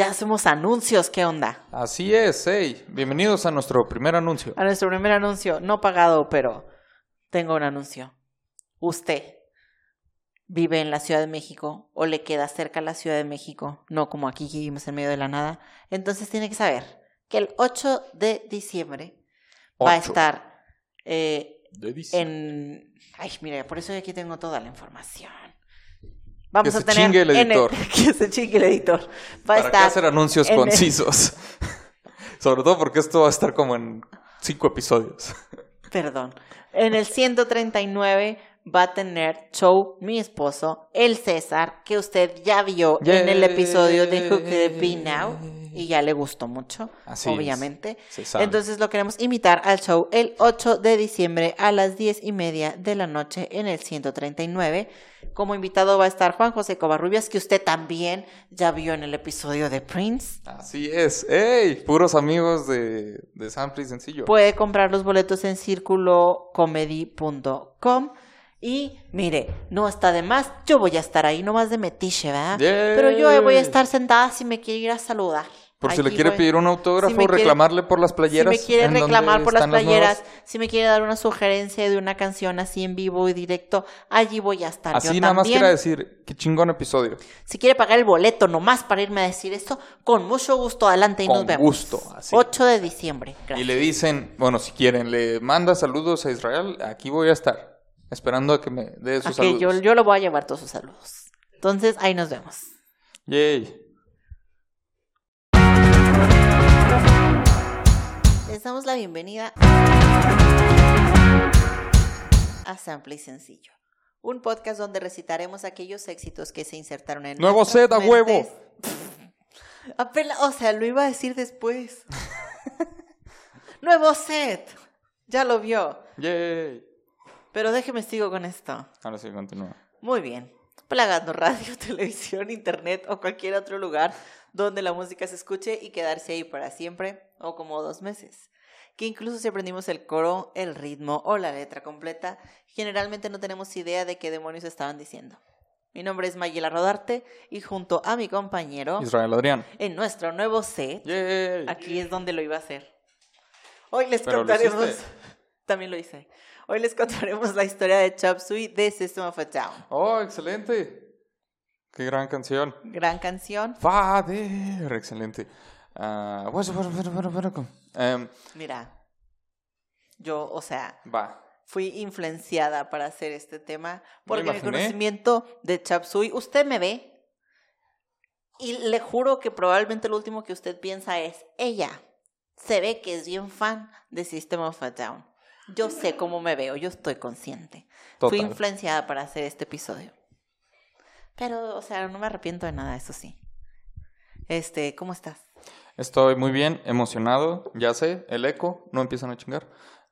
Ya hacemos anuncios, ¿qué onda? Así es, hey, bienvenidos a nuestro primer anuncio. A nuestro primer anuncio, no pagado, pero tengo un anuncio. Usted vive en la Ciudad de México o le queda cerca la Ciudad de México, no como aquí que vivimos en medio de la nada, entonces tiene que saber que el 8 de diciembre va a estar eh, De diciembre. en... Ay, mira, por eso aquí tengo toda la información. Vamos Que a se tener chingue el editor. que se chingue el editor. Va a ¿Para qué estar hacer anuncios en el- concisos? Sobre todo porque esto va a estar como en cinco episodios. Perdón. En el 139 va a tener show mi esposo, el César, que usted ya vio en el episodio de Who Could It Be Now y ya le gustó mucho, Así obviamente. Entonces lo queremos invitar al show el 8 de diciembre a las 10 y media de la noche en el 139. Como invitado va a estar Juan José Covarrubias, que usted también ya vio en el episodio de Prince. Así es, hey, puros amigos de, de Sample y Sencillo. Puede comprar los boletos en circulocomedy.com. Y mire, no está de más, yo voy a estar ahí, nomás de metiche, ¿verdad? Pero yo voy a estar sentada si me quiere ir a saludar. por si le quiere voy. pedir un autógrafo Si quiere- reclamarle por las Si playeras. me quiere reclamar por las playeras, si me quiere dar una sugerencia de una canción así en vivo y directo, allí voy a estar. Así yo nada más quiera decir, qué chingón episodio. Si quiere pagar el boleto nomás para irme a decir esto, con mucho gusto, adelante y Con nos vemos. gusto, así. 8 de diciembre. Y le dicen, bueno, si quieren, le manda saludos a Israel, aquí voy a estar, esperando a que me dé sus Ok, yo, saludos. yo lo voy a llevar todos sus saludos. Entonces, ahí nos vemos. Yay. Les damos la bienvenida a Sample y Sencillo, un podcast donde recitaremos aquellos éxitos que se insertaron en Nuevo set a huevo. o sea, lo iba a decir después. Nuevo set. Ya lo vio. Yay. Pero déjeme sigo con esto. Ahora sí, continúa. Muy bien. Plagando radio, televisión, internet o cualquier otro lugar donde la música se escuche y quedarse ahí para siempre o como dos meses. Que incluso si aprendimos el coro, el ritmo o la letra completa, generalmente no tenemos idea de qué demonios estaban diciendo. Mi nombre es Mayela Rodarte y junto a mi compañero, Israel Adrián. en nuestro nuevo set, Yay. Aquí es donde lo iba a hacer. Hoy les Pero contaremos. También lo hice. Hoy les contaremos la historia de Chop Suey de System of a Down. Oh, excelente. Qué gran canción. Gran canción. Father. Excelente. Ah, bueno, bueno, bueno, bueno, bueno. Em, Mira, yo, o sea, va. fui influenciada para hacer este tema porque mi imaginé. conocimiento de Chop Suey, usted me ve y le juro que probablemente lo último que usted piensa es ella. Se ve que es bien fan de System of a Down. Yo sé cómo me veo, yo estoy consciente. Fui influenciada para hacer este episodio. Pero, o sea, no me arrepiento de nada, eso sí. Este, ¿cómo estás? Estoy muy bien, emocionado. Ya sé, el eco, no empiezan a chingar.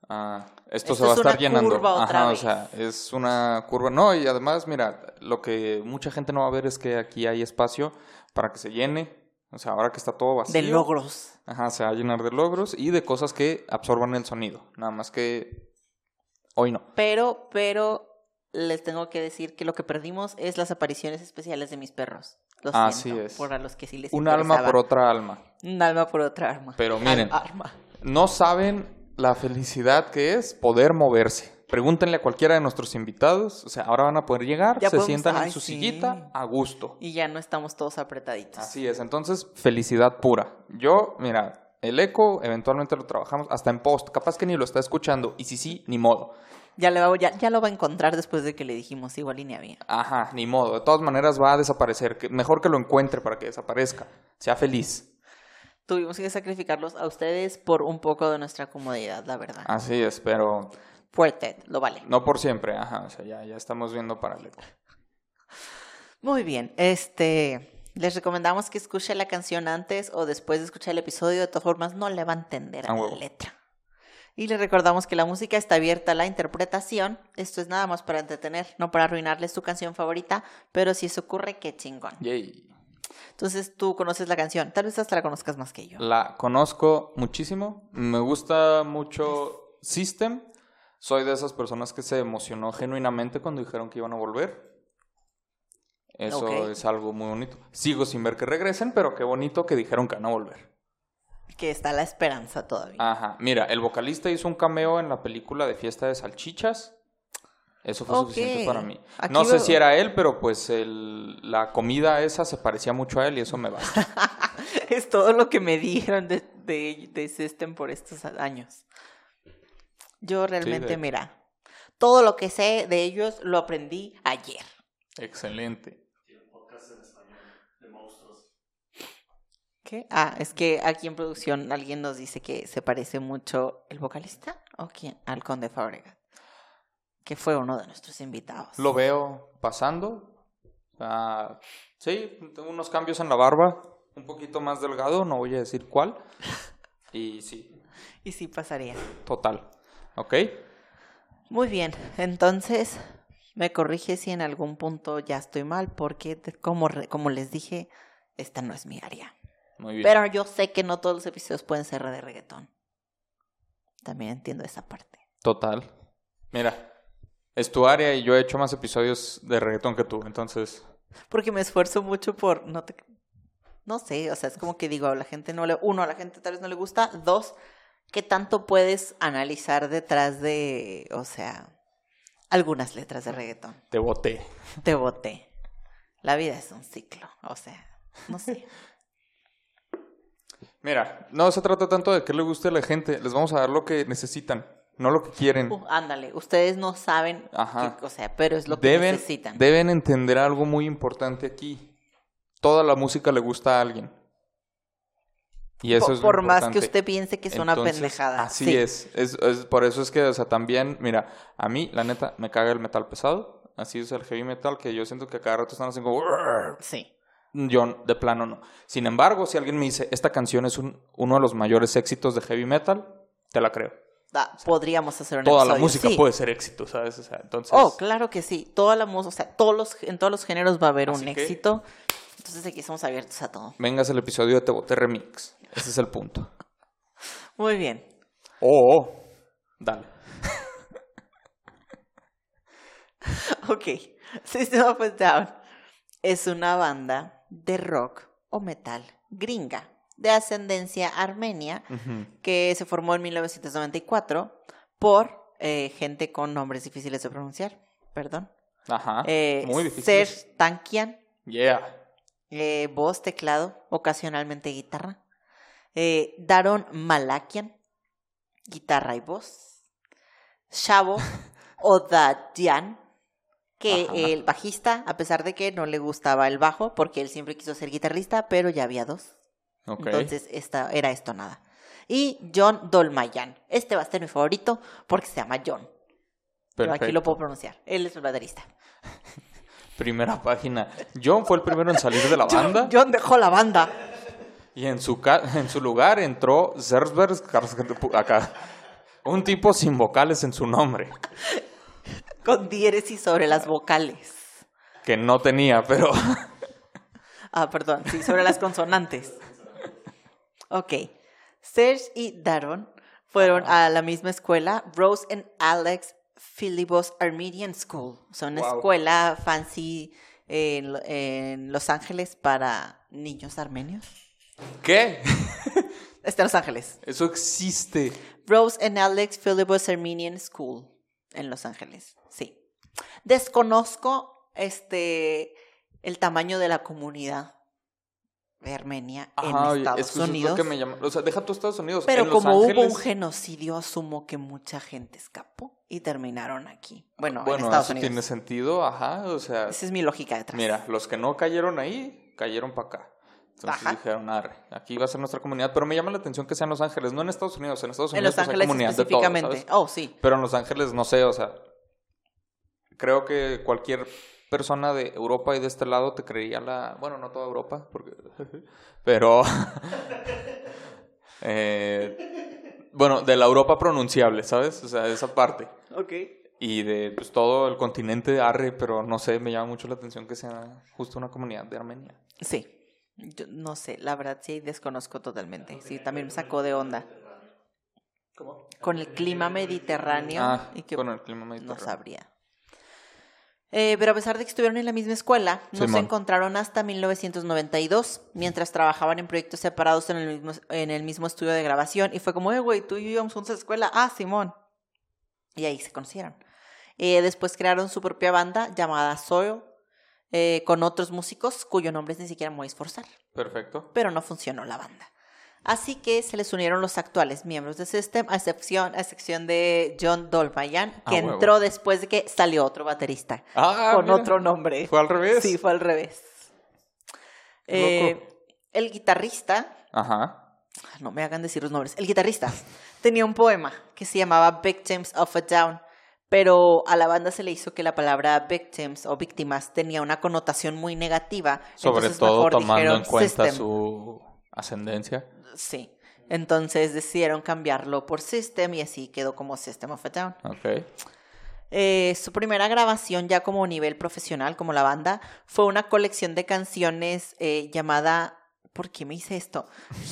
Ah, esto, Esto se va a es una estar llenando. curva otra Ajá, vez. o sea, es una curva. No, y además, mira, lo que mucha gente no va a ver es que aquí hay espacio para que se llene. O sea, ahora que está todo vacío. De logros. Ajá, se va a llenar de logros y de cosas que absorban el sonido. Nada más que hoy no. Pero, pero les tengo que decir que lo que perdimos es las apariciones especiales de mis perros. Lo Así siento, es. Por a los que sí les Un alma por otra alma. Un alma por otra arma. Pero miren. Al- arma. No saben la felicidad que es poder moverse. Pregúntenle a cualquiera de nuestros invitados. O sea, ahora van a poder llegar, Ya se podemos- sientan ay, en su sí. sillita a gusto. Y ya no estamos todos apretaditos. Así es. Entonces, felicidad pura. Yo, mira, el eco eventualmente lo trabajamos hasta en post. Capaz que ni lo está escuchando. Y si sí, ni modo. Ya, le va- ya, ya lo va a encontrar después de que le dijimos igual y ni había. Ajá, ni modo. De todas maneras va a desaparecer. Mejor que lo encuentre para que desaparezca. Sea feliz. Tuvimos que sacrificarlos a ustedes por un poco de nuestra comodidad, la verdad. Así es, pero Fuerte, lo vale. no por siempre. Ajá, o sea, ya, ya estamos viendo para eco. Muy bien, este... Les recomendamos que escuche la canción antes o después de escuchar el episodio. De todas formas, no le va a entender a la letra. Y les recordamos que la música está abierta a la interpretación. Esto es nada más para entretener, no para arruinarles su canción favorita. Pero si eso ocurre, qué chingón. Yay. Entonces tú conoces la canción. Tal vez hasta la conozcas más que yo. La conozco muchísimo. Me gusta mucho System. Soy de esas personas que se emocionó genuinamente cuando dijeron que iban a volver. Eso es algo muy bonito. Sigo sin ver que regresen, pero qué bonito que dijeron que van a volver. Que está la esperanza todavía. Ajá, mira, el vocalista hizo un cameo en la película de Fiesta de Salchichas. Eso fue suficiente para mí. Aquí no sé veo- si era él, pero pues el- la comida esa se parecía mucho a él y eso me basta. es todo lo que me dijeron de, de, de System por estos años. Yo realmente, de- mira, todo lo que sé de ellos lo aprendí ayer. Excelente. ¿Qué? Ah, es que aquí en producción alguien nos dice que se parece mucho el vocalista o quién al Conde Fabregat, que fue uno de nuestros invitados. Lo veo pasando. Ah, sí, tengo unos cambios en la barba. Un poquito más delgado, no voy a decir cuál. Y sí, Y sí pasaría. total. ¿Ok? Muy bien, entonces me corrige si en algún punto ya estoy mal, porque como, como les dije, esta no es mi área. Muy bien. Pero yo sé que no todos los episodios pueden ser de reggaetón. También entiendo esa parte. Total. Mira, es tu área y yo he hecho más episodios de reggaetón que tú, entonces... Porque me esfuerzo mucho por no te no sé, o sea, es como que digo, a la gente no le uno, a la gente tal vez no le gusta, dos, ¿qué tanto puedes analizar detrás de, o sea, algunas letras de reggaetón? Te boté. Te boté. La vida es un ciclo, o sea, no sé. Mira, no se trata tanto de que le guste a la gente, les vamos a dar lo que necesitan, no lo que quieren. Uh, ándale, ustedes no saben, Ajá. qué- o sea, pero es lo que Deben, necesitan. deben entender algo muy importante aquí. Toda la música le gusta a alguien. Y eso Po- es por más que usted piense que es una Entonces, pendejada. Así sí. es. Es, es- Por eso es que, o sea, también, mira, a mí, la neta, me caga el metal pesado. Así es el heavy metal, que yo siento que a cada rato están haciendo como... Sí. Yo, de plano, no. Sin embargo, si alguien me dice, esta canción es un- uno de los mayores éxitos de heavy metal, te la creo. Da- podríamos hacer un Toda la episodio, música sí. puede ser éxito, ¿sabes? O sea, entonces... Oh, claro que sí. Toda la música, o sea, todos los, en todos los géneros va a haber Así un que- éxito. Entonces aquí estamos abiertos a todo. Vengas el episodio de Te Remix. Ese es el punto. Muy bien. Oh, oh. dale. Ok. System of a Down es una banda de rock o metal gringa de ascendencia armenia que se formó en 1994 por eh, gente con nombres difíciles de pronunciar. Perdón. Ajá. Eh, Muy difícil. Serge Tankian, Yeah. Eh, voz, teclado, ocasionalmente guitarra. Eh, Daron Malakian, guitarra y voz. Shavo Odadjian, que Ajá. el bajista, a pesar de que no le gustaba el bajo, porque él siempre quiso ser guitarrista, pero ya había dos. Entonces esta, era esto nada. Y John Dolmayan. Este va a ser mi favorito porque se llama John. Pero aquí lo puedo pronunciar. Él es el baterista. Primera página. John fue el primero en salir de la banda John, John dejó la banda. y en su, en su lugar entró Zersberg acá. Un tipo sin vocales en su nombre. Con diéresis sobre las vocales. Que no tenía, pero... Ah, perdón, sí, sobre las consonantes. Ok. Serge y Daron fueron a la misma escuela, Rose and Alex Philibos Armenian School. O sea, una Wow. escuela fancy en, Lo- en Los Ángeles para niños armenios. ¿Qué? Está en Los Ángeles. Eso existe. Rose and Alex Philibus Armenian School en Los Ángeles. Sí. Desconozco este el tamaño de la comunidad de Armenia Ajá, en Estados es que eso es Unidos. lo que me llama. O sea, deja tú Estados Unidos. Pero en Los como hubo un genocidio, asumo que mucha gente escapó y terminaron aquí. Bueno, en Bueno, Estados eso Unidos. tiene sentido, ajá. O sea, Esa es mi lógica detrás. mira, los que no cayeron ahí, cayeron para acá. Entonces Ajá. dijeron, arre, aquí va a ser nuestra comunidad. Pero me llama la atención que sea en Los Ángeles, no en Estados Unidos. En Estados en Unidos Los pues, hay Ángeles comunidad de todo, específicamente. ¿sabes? oh, sí. Pero en Los Ángeles, no sé, o sea, creo que cualquier persona de Europa y de este lado te creería la... Bueno, no toda Europa, porque... pero... eh, bueno, de la Europa pronunciable, ¿sabes? O sea, esa parte. Ok. Y de pues, todo el continente arre, pero no sé, me llama mucho la atención que sea justo una comunidad de Armenia. Sí. Yo no sé, la verdad sí desconozco totalmente. Sí, también me sacó de onda. ¿Cómo? Con el clima mediterráneo Ah, y que con el clima no mediterráneo. sabría. Eh, pero a pesar de que estuvieron en la misma escuela, no se encontraron hasta 1992, mientras trabajaban en proyectos separados en el mismo, en el mismo estudio de grabación. Y fue como, eh, güey, tú y yo íbamos juntos a la escuela. Ah, Simón. Y ahí se conocieron. Eh, después crearon su propia banda llamada Soil, eh, con otros músicos cuyo nombre ni siquiera me voy a esforzar. Perfecto. Pero no funcionó la banda. Así que se les unieron los actuales miembros de System, a excepción, a excepción de John Dolbayan, que Ah, huevo. entró después de que salió otro baterista Ah, con mira. otro nombre. ¿Fue al revés? Sí, fue al revés. Eh, el guitarrista, Ajá. no me hagan decir los nombres, el guitarrista tenía un poema que se llamaba Victims of a Down, pero a la banda se le hizo que la palabra victims o víctimas tenía una connotación muy negativa. Sobre todo tomando en cuenta System. su ascendencia. Sí. Entonces decidieron cambiarlo por System y así quedó como System of a Down. Ok. Eh, su primera grabación ya como nivel profesional, como la banda, fue una colección de canciones eh, llamada, ¿por qué me hice esto?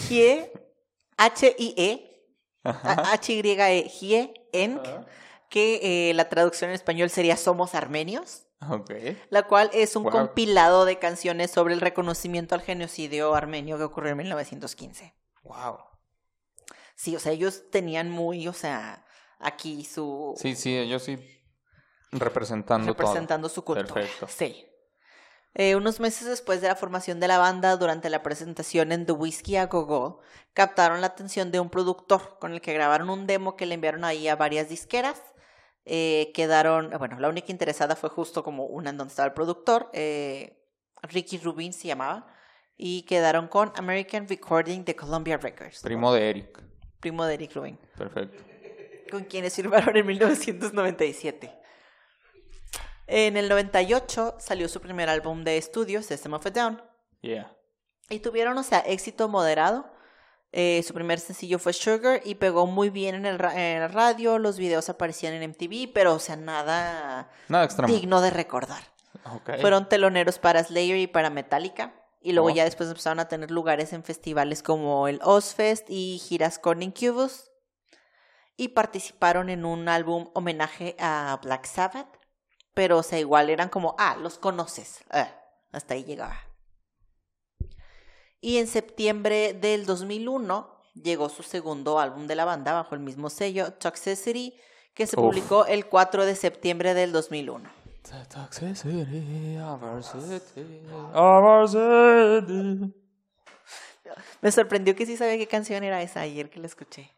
Hie, H-I-E. H-Y-E, Hie, Enk, que eh, la traducción en español sería Somos Armenios, Ok. la cual es un Wow. compilado de canciones sobre el reconocimiento al genocidio armenio que ocurrió en 1915. Wow. Sí, o sea, ellos tenían muy, o sea, aquí su... Sí, sí, ellos sí representando, representando su cultura. Perfecto. Sí. Eh, unos meses después de la formación de la banda, durante la presentación en The Whiskey a Go Go, captaron la atención de un productor con el que grabaron un demo que le enviaron ahí a varias disqueras. Eh, quedaron, bueno, la única interesada fue justo como una en donde estaba el productor, eh, Ricky Rubin se llamaba, y quedaron con American Recording de Columbia Records. Primo de Eric. primo de Eric Rubin Perfecto. con quienes firmaron en 1997. En el 98 salió su primer álbum de estudio, System of a Down, Yeah. y tuvieron, o sea, éxito moderado. Eh, su primer sencillo fue Sugar y pegó muy bien en el, ra- en el radio, los videos aparecían en MTV, pero, o sea, nada digno de recordar. Fueron teloneros para Slayer y para Metallica. Y luego Oh. ya después empezaron a tener lugares en festivales como el Ozfest y giras con Incubus. Y participaron en un álbum homenaje a Black Sabbath. Pero, o sea, igual eran como, ah, los conoces. Ah, hasta ahí llegaba. Y en septiembre del 2001 llegó su segundo álbum de la banda bajo el mismo sello, Toxicity, que se Uf. publicó el 4 de septiembre del 2001. The toxicity our city. Me sorprendió que sí sabía qué canción era esa ayer que la escuché.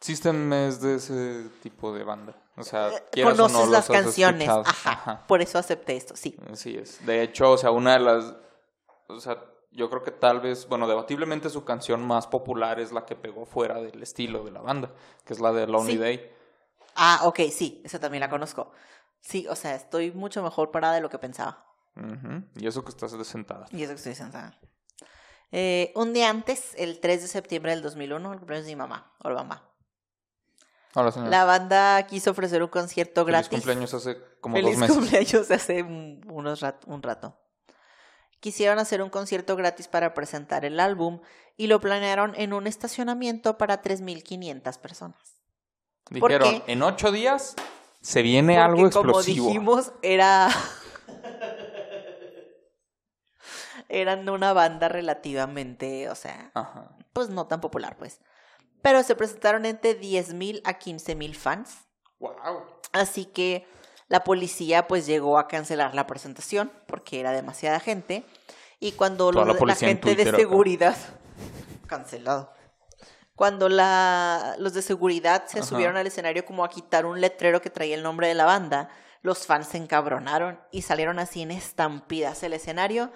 System es de ese tipo de banda. O sea, Eh, quieras o Conoces no, las canciones. escuchado. Ajá, Por eso acepté esto, sí. Así es. De hecho, o sea, una de las. O sea, yo creo que tal vez, bueno, debatiblemente su canción más popular es la que pegó fuera del estilo de la banda, que es la de Lonely Sí. Day. Ah, ok, sí, esa también la conozco. Sí, o sea, estoy mucho mejor parada de lo que pensaba. Y eso que estás sentada. Y eso que estoy sentada. Eh, un día antes, el 3 de septiembre del 2001, el cumpleaños de mi mamá, o la mamá. Hola, señor. La banda quiso ofrecer un concierto Feliz gratis. cumpleaños hace como Feliz dos meses. cumpleaños hace un, unos rat- un rato. Quisieron hacer un concierto gratis para presentar el álbum y lo planearon en un estacionamiento para 3.500 personas. ¿Por Dijeron, qué? en ocho días se viene algo Porque como explosivo. dijimos, era... Eran una banda relativamente, o sea, Ajá. pues no tan popular, pues. Pero se presentaron entre 10.000 a 15.000 fans. Wow. Así que la policía pues llegó a cancelar la presentación porque era demasiada gente. Y cuando la gente de Twitter seguridad... Cancelado. Cuando la, los de seguridad se Ajá. subieron al escenario como a quitar un letrero que traía el nombre de la banda, los fans se encabronaron y salieron así en estampidas el escenario.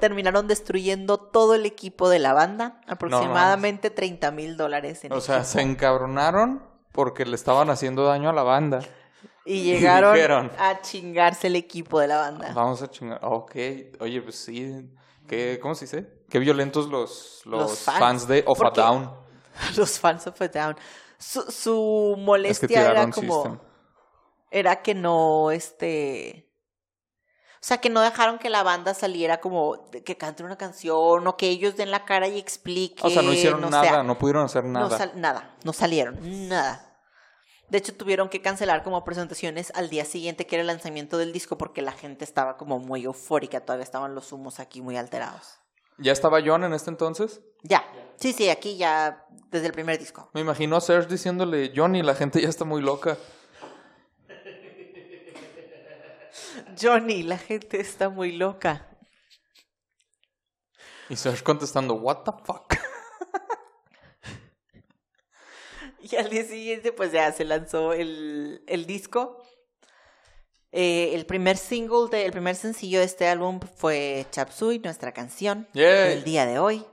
Terminaron destruyendo todo el equipo de la banda, aproximadamente 30 mil dólares en O sea, equipo. se encabronaron porque le estaban haciendo daño a la banda. Y llegaron dijeron, a chingarse el equipo de la banda. Vamos a chingar. Ok. Oye, pues sí. ¿Qué, ¿Cómo se dice? Qué violentos los, los, Los fans. fans. de Of a Down. Los fans of a Down. Su, su Es que molestia era como... System. Era que no, este... O sea, que no dejaron que la banda saliera como que cante una canción o que ellos den la cara y expliquen. O sea, no hicieron nada, sea, no pudieron hacer nada. nada, no salieron, nada. De hecho, tuvieron que cancelar como presentaciones al día siguiente, que era el lanzamiento del disco, porque la gente estaba como muy eufórica. Todavía estaban los humos aquí muy alterados. ¿Ya estaba John en este entonces? Ya. Sí, sí, aquí ya desde el primer disco. Me imagino a Serge diciéndole Johnny, la gente ya está muy loca. Johnny, la gente está muy loca. Y Serge contestando, what the fuck. Y al día siguiente, pues ya se lanzó el, el disco. Eh, el primer single, de, el primer sencillo de este álbum fue Chapsui, nuestra canción del día de hoy,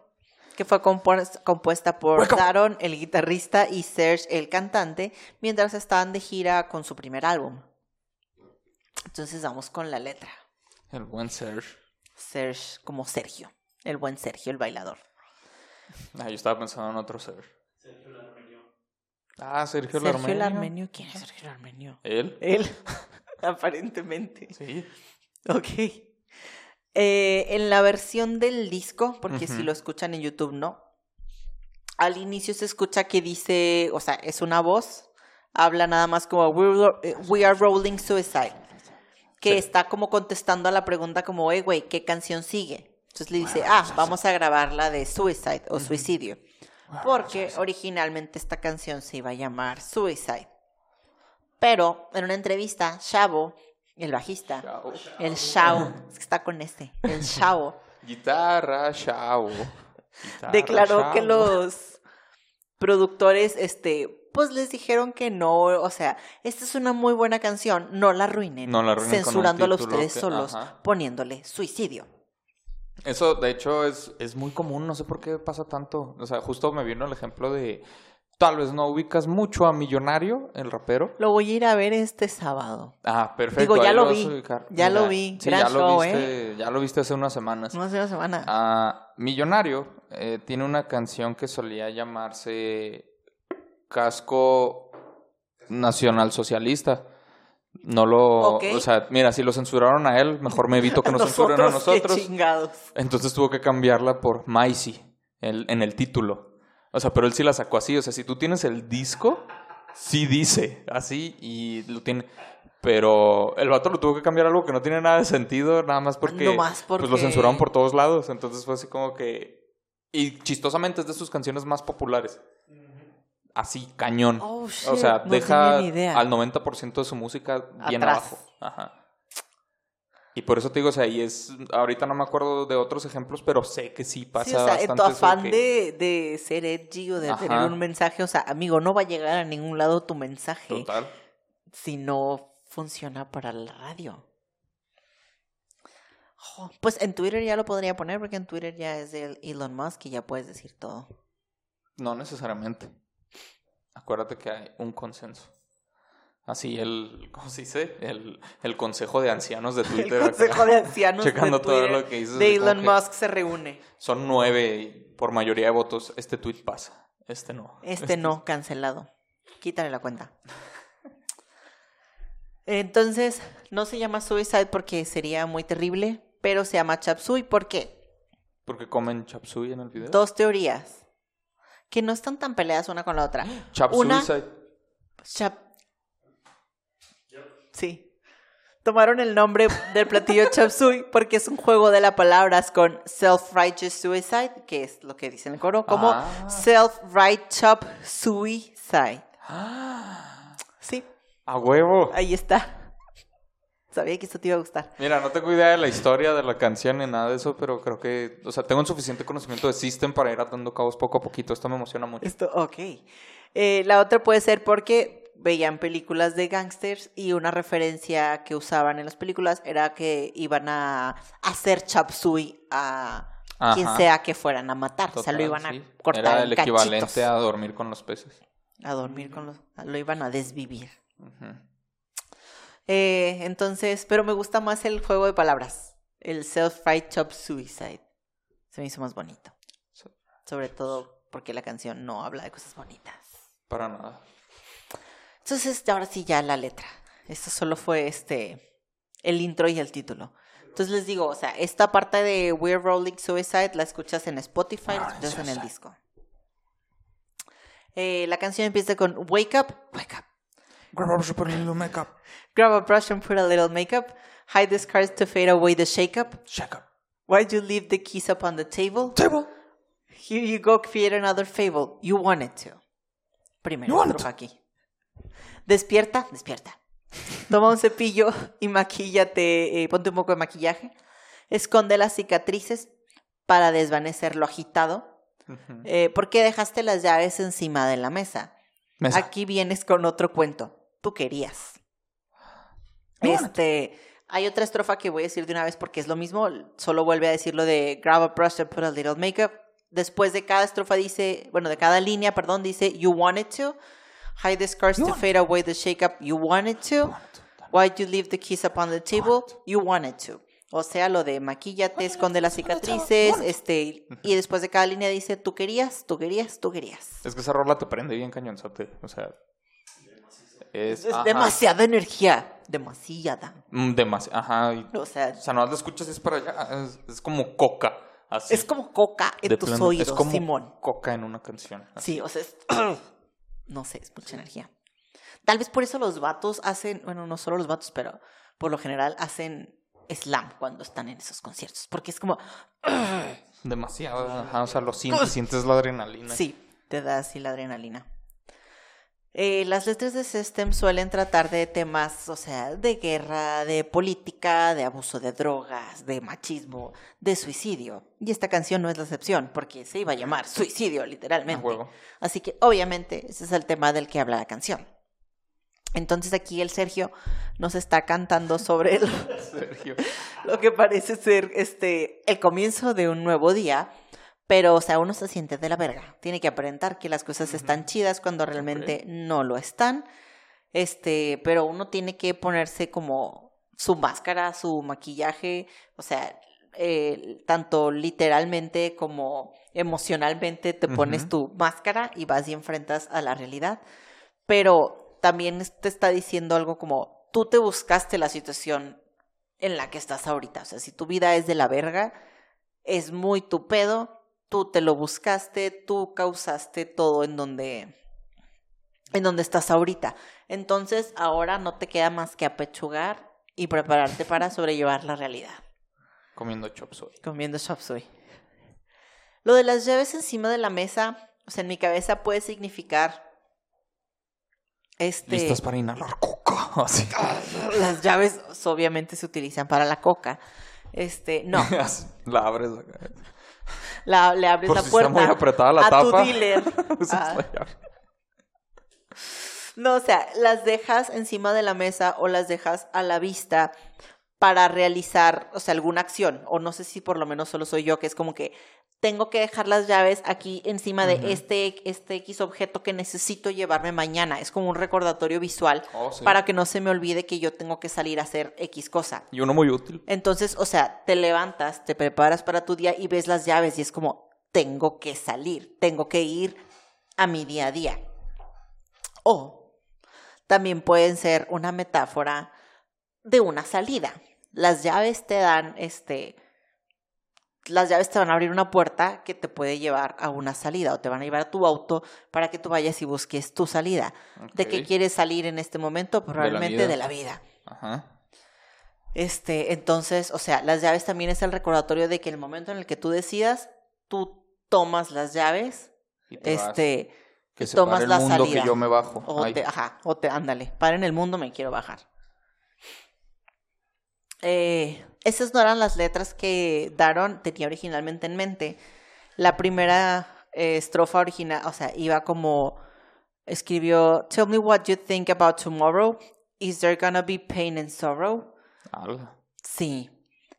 que fue compu- compuesta por. Daron, el guitarrista, y Serge, el cantante, mientras estaban de gira con su primer álbum. Entonces vamos con la letra. El buen Serge. Serge, como Sergio, el buen Sergio, el bailador. Ah, yo estaba pensando en otro Serge. Ah, Sergio, Sergio Larmenio. el Armenio, ¿quién es Sergio el Armenio? ¿Él? Él, aparentemente. Sí. Ok. Eh, en la versión del disco, porque si lo escuchan en YouTube, no. Al inicio se escucha que dice, o sea, es una voz, habla nada más como We, eh, we are rolling suicide. Que Sí. está como contestando a la pregunta como, hey, güey, ¿qué canción sigue? Entonces le dice, ah, vamos a grabar la de Suicide o Suicidio. Porque originalmente esta canción se iba a llamar Suicide. Pero en una entrevista, Shavo, el bajista, el Shao, es que está con este, el Shao, Guitarra. Guitarra, declaró que los productores, este, pues les dijeron que no, o sea, esta es una muy buena canción, no la arruinen, No la arruinen censurándola ustedes que- solos, ajá. poniéndole suicidio. Eso, de hecho, es, es muy común, no sé por qué pasa tanto. O sea, justo me vino el ejemplo de, tal vez no ubicas mucho a Millonario, el rapero. Lo voy a ir a ver este sábado. Ah, perfecto. Digo, ya lo vi, ya lo vi, Sí, gran ya lo viste, ya lo viste hace unas semanas. No hace una semana. Ah, Millonario eh, tiene una canción que solía llamarse Casco Nacional Socialista. No lo, o sea, mira, si lo censuraron a él, mejor me evito que nos censuren a nosotros. chingados. Entonces tuvo que cambiarla por Maisy el- en el título. O sea, pero él sí la sacó así. O sea, si tú tienes el disco, sí dice así y lo tiene. Pero el vato lo tuvo que cambiar algo que no tiene nada de sentido, nada más porque, Nomás pues lo censuraron por todos lados. Entonces fue así como que. Y chistosamente es de sus canciones más populares. Así, cañón. Oh, shit, o sea, no deja al 90% de su música bien Atrás. abajo. Ajá. Y por eso te digo, o sea, y es, ahorita no me acuerdo de otros ejemplos, pero sé que sí pasa Sí, o sea, en bastante tu eso afán que- de, de ser edgy o de Ajá. tener un mensaje, o sea, amigo, no va a llegar a ningún lado tu mensaje Total. si no funciona para la radio. Jo, Pues en Twitter ya lo podría poner porque en Twitter ya es de Elon Musk y ya puedes decir todo. No necesariamente. Acuérdate que hay un consenso. Así el, ¿cómo se dice? El, el consejo de ancianos de Twitter. El acá, consejo de ancianos Checando de, todo Twitter lo que dices. de Elon Musk se reúne. Son nueve y por mayoría de votos. Este tweet pasa. Este no. Este no, cancelado. Quítale la cuenta. Entonces, no se llama Suicide porque sería muy terrible, pero se llama Chapsui porque Porque comen chapsui en el video. dos teorías que no están tan peleadas una con la otra. Chapsui. Una- Chap Sí. Tomaron el nombre del platillo Chapsui porque es un juego de las palabras con self-righteous suicide, que es lo que dice en el coro, como Ah. self-right chop suicide. ¡Ah! Sí, A huevo. ahí está. Sabía que esto te iba a gustar. Mira, no tengo idea de la historia de la canción ni nada de eso, pero creo que, o sea, tengo un suficiente conocimiento de System para ir atando cabos poco a poquito. Esto me emociona mucho. Esto, ok. Eh, la otra puede ser porque veían películas de gangsters y una referencia que usaban en las películas era que iban a hacer chapsui a quien sea que fueran a matar. o sea, lo iban a sí. cortar Era en el equivalente a dormir con los peces. A dormir con los... Lo iban a desvivir. Eh, entonces, pero me gusta más el juego de palabras. El self-right chop suicide. Se me hizo más bonito. Sobre todo porque la canción no habla de cosas bonitas. Para nada. Entonces, ahora sí ya la letra. Esto solo fue este el intro y el título. Entonces les digo, o sea, esta parte de We're Rolling Suicide la escuchas en Spotify, la Rolling escuchas en el disco. Eh, la canción empieza con Wake up, wake up. Grab a brush and put a little makeup. Grab a brush and put a little makeup. Hide the scars to fade away the shake-up. Shake up. Why'd you leave the keys up on the table? Table. Here you go, create another fable. You wanted to. Primera You wanted aquí. Despierta, despierta. Toma un cepillo y maquíllate, eh, ponte un poco de maquillaje. Esconde las cicatrices para desvanecer lo agitado. Eh, ¿Por qué dejaste las llaves encima de la mesa? Mesa. Aquí vienes con otro cuento. Tú querías. Este, hay otra estrofa que voy a decir de una vez porque es lo mismo. Solo vuelve a decir lo de grab a brush and put a little makeup. Después de cada estrofa dice, bueno, de cada línea, perdón, dice you wanted to. Hide the scars You to fade away the shake up. You wanted to. Why'd you leave the keys up on the table? You wanted to. O sea, lo de maquíllate, esconde las cicatrices, este, y después de cada línea dice tú querías, tú querías, tú querías. Es que esa rola te prende bien cañonzote. O sea. Es, Es ajá. demasiada energía, demasiada. Demasiado. Ajá. y- O sea, o sea, no la escuchas y es para allá. Es, es como coca. Así. es como coca en de tus plano. oídos, Es como Simón. coca en una canción. así. Sí, o sea, es... no sé, es mucha energía. Tal vez por eso los vatos hacen, bueno, no solo los vatos, pero por lo general hacen slam cuando están en esos conciertos, porque es como, Demasiado. Ajá. O sea, lo sientes, sientes la adrenalina. sí, te da así la adrenalina. Eh, las letras de System suelen tratar de temas, o sea, de guerra, de política, de abuso de drogas, de machismo, de suicidio. Y esta canción no es la excepción, porque se iba a llamar suicidio, literalmente. huevo. Así que obviamente ese es el tema del que habla la canción. Entonces aquí el Sergio nos está cantando sobre lo, Sergio. lo que parece ser este el comienzo de un nuevo día, pero o sea, uno se siente de la verga. Tiene que aparentar que las cosas están chidas cuando realmente no lo están. Este, pero uno tiene que ponerse como su máscara, su maquillaje, o sea, eh, tanto literalmente como emocionalmente te pones tu máscara y vas y enfrentas a la realidad. Pero también te está diciendo algo como tú te buscaste la situación en la que estás ahorita. O sea, si tu vida es de la verga, es muy tu pedo, tú te lo buscaste, tú causaste todo en donde en donde estás ahorita. Entonces, ahora no te queda más que apechugar y prepararte para sobrellevar la realidad. Comiendo chop suey. Comiendo chop suey. Lo de las llaves encima de la mesa, o sea, en mi cabeza puede significar este Listas para inhalar coca. Así. las llaves obviamente se utilizan para la coca. Este, no, la abres. La, le abres Por la si está puerta muy apretada la a tu dealer. Ah. No, o sea, las dejas encima de la mesa o las dejas a la vista para realizar, o sea, alguna acción. O no sé si por lo menos solo soy yo, que es como que tengo que dejar las llaves aquí encima de este, este X objeto que necesito llevarme mañana. Es como un recordatorio visual Oh, sí. para que no se me olvide que yo tengo que salir a hacer X cosa. Y uno muy útil. Entonces, o sea, te levantas, te preparas para tu día y ves las llaves y es como, tengo que salir, tengo que ir a mi día a día. O también pueden ser una metáfora de una salida. Las llaves te dan, este, las llaves te van a abrir una puerta que te puede llevar a una salida o te van a llevar a tu auto para que tú vayas y busques tu salida. ¿De qué quieres salir en este momento? Probablemente vida. de la vida. Ajá. Este, entonces, o sea, las llaves también es el recordatorio de que el momento en el que tú decidas, tú tomas las llaves, Y te vas. este, que se tomas pare el la mundo salida. que yo me bajo. o Ay. te, ajá, o te, ándale, para en el mundo me quiero bajar. Eh, esas no eran las letras que Daron tenía originalmente en mente. La primera eh, estrofa original, o sea, iba como escribió, Tell me what you think about tomorrow. Is there gonna be pain and sorrow? Ala. Sí.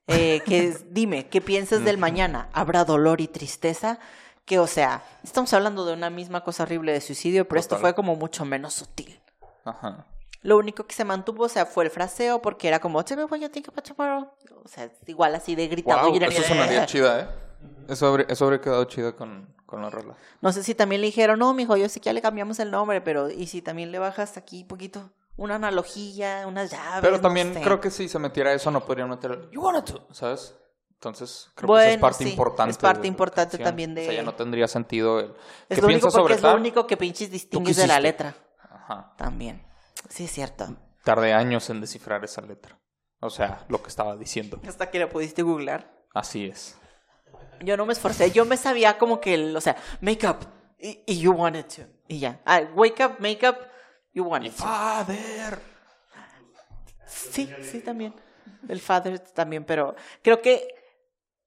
Eh, que es- dime, ¿qué piensas del mañana? ¿Habrá dolor y tristeza? Que, o sea, estamos hablando de una misma cosa horrible de suicidio, pero esto fue como mucho menos sutil. Ajá. Lo único que se mantuvo, o sea, fue el fraseo, porque era como, me you think about tomorrow. O sea, igual así de gritado. Wow, eso sonaría chida, ¿eh? Eso habría, eso habría quedado chido con, con la rola. No sé si también le dijeron, no, mijo, yo sé que ya le cambiamos el nombre, pero ¿y si también le bajas aquí poquito? Una analogía, unas llaves. Pero no también sé. creo que si se metiera eso no podrían meter el You wanted to, ¿sabes? Entonces creo que eso es parte sí, importante. es parte de importante también de- O sea, ya no tendría sentido el... Es ¿Qué lo único porque sobre es lo único que pinches ¿Tú qué distingues de la letra. Ajá. También. Sí, es cierto. Tardé años en descifrar esa letra. O sea, lo que estaba diciendo. Hasta que lo pudiste googlear. Así es. Yo no me esforcé, yo me sabía como que, el, o sea, make up, y, y you wanted to, y ya. Ah, wake up, make up, you wanted to. Father. Sí, sí, también. El father también, pero creo que,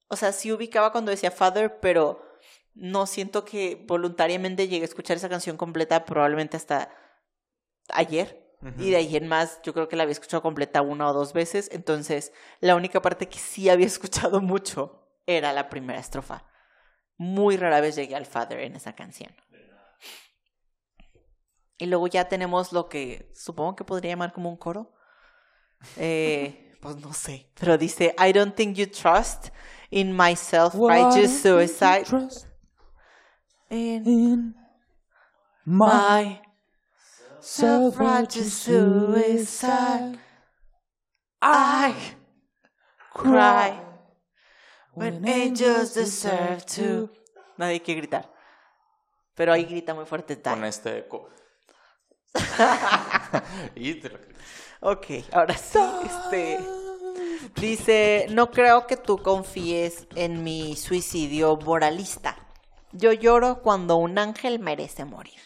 o sea, sí ubicaba cuando decía father, pero no siento que voluntariamente llegué a escuchar esa canción completa probablemente hasta ayer. Y de ahí en más, yo creo que la había escuchado completa una o dos veces. Entonces, la única parte que sí había escuchado mucho era la primera estrofa. Muy rara vez llegué al father en esa canción. Y luego ya tenemos lo que supongo que podría llamar como un coro. Eh, pues no sé. Pero dice, I don't think you trust in my self-righteous suicide. In In my self-righteous suicide. I cry when angels deserve to. Nadie quiere gritar. Pero ahí grita muy fuerte con Ty. este eco. y te lo Ok, ahora sí. Este. Dice, no creo que tú confíes en mi suicidio moralista. Yo lloro cuando un ángel merece morir.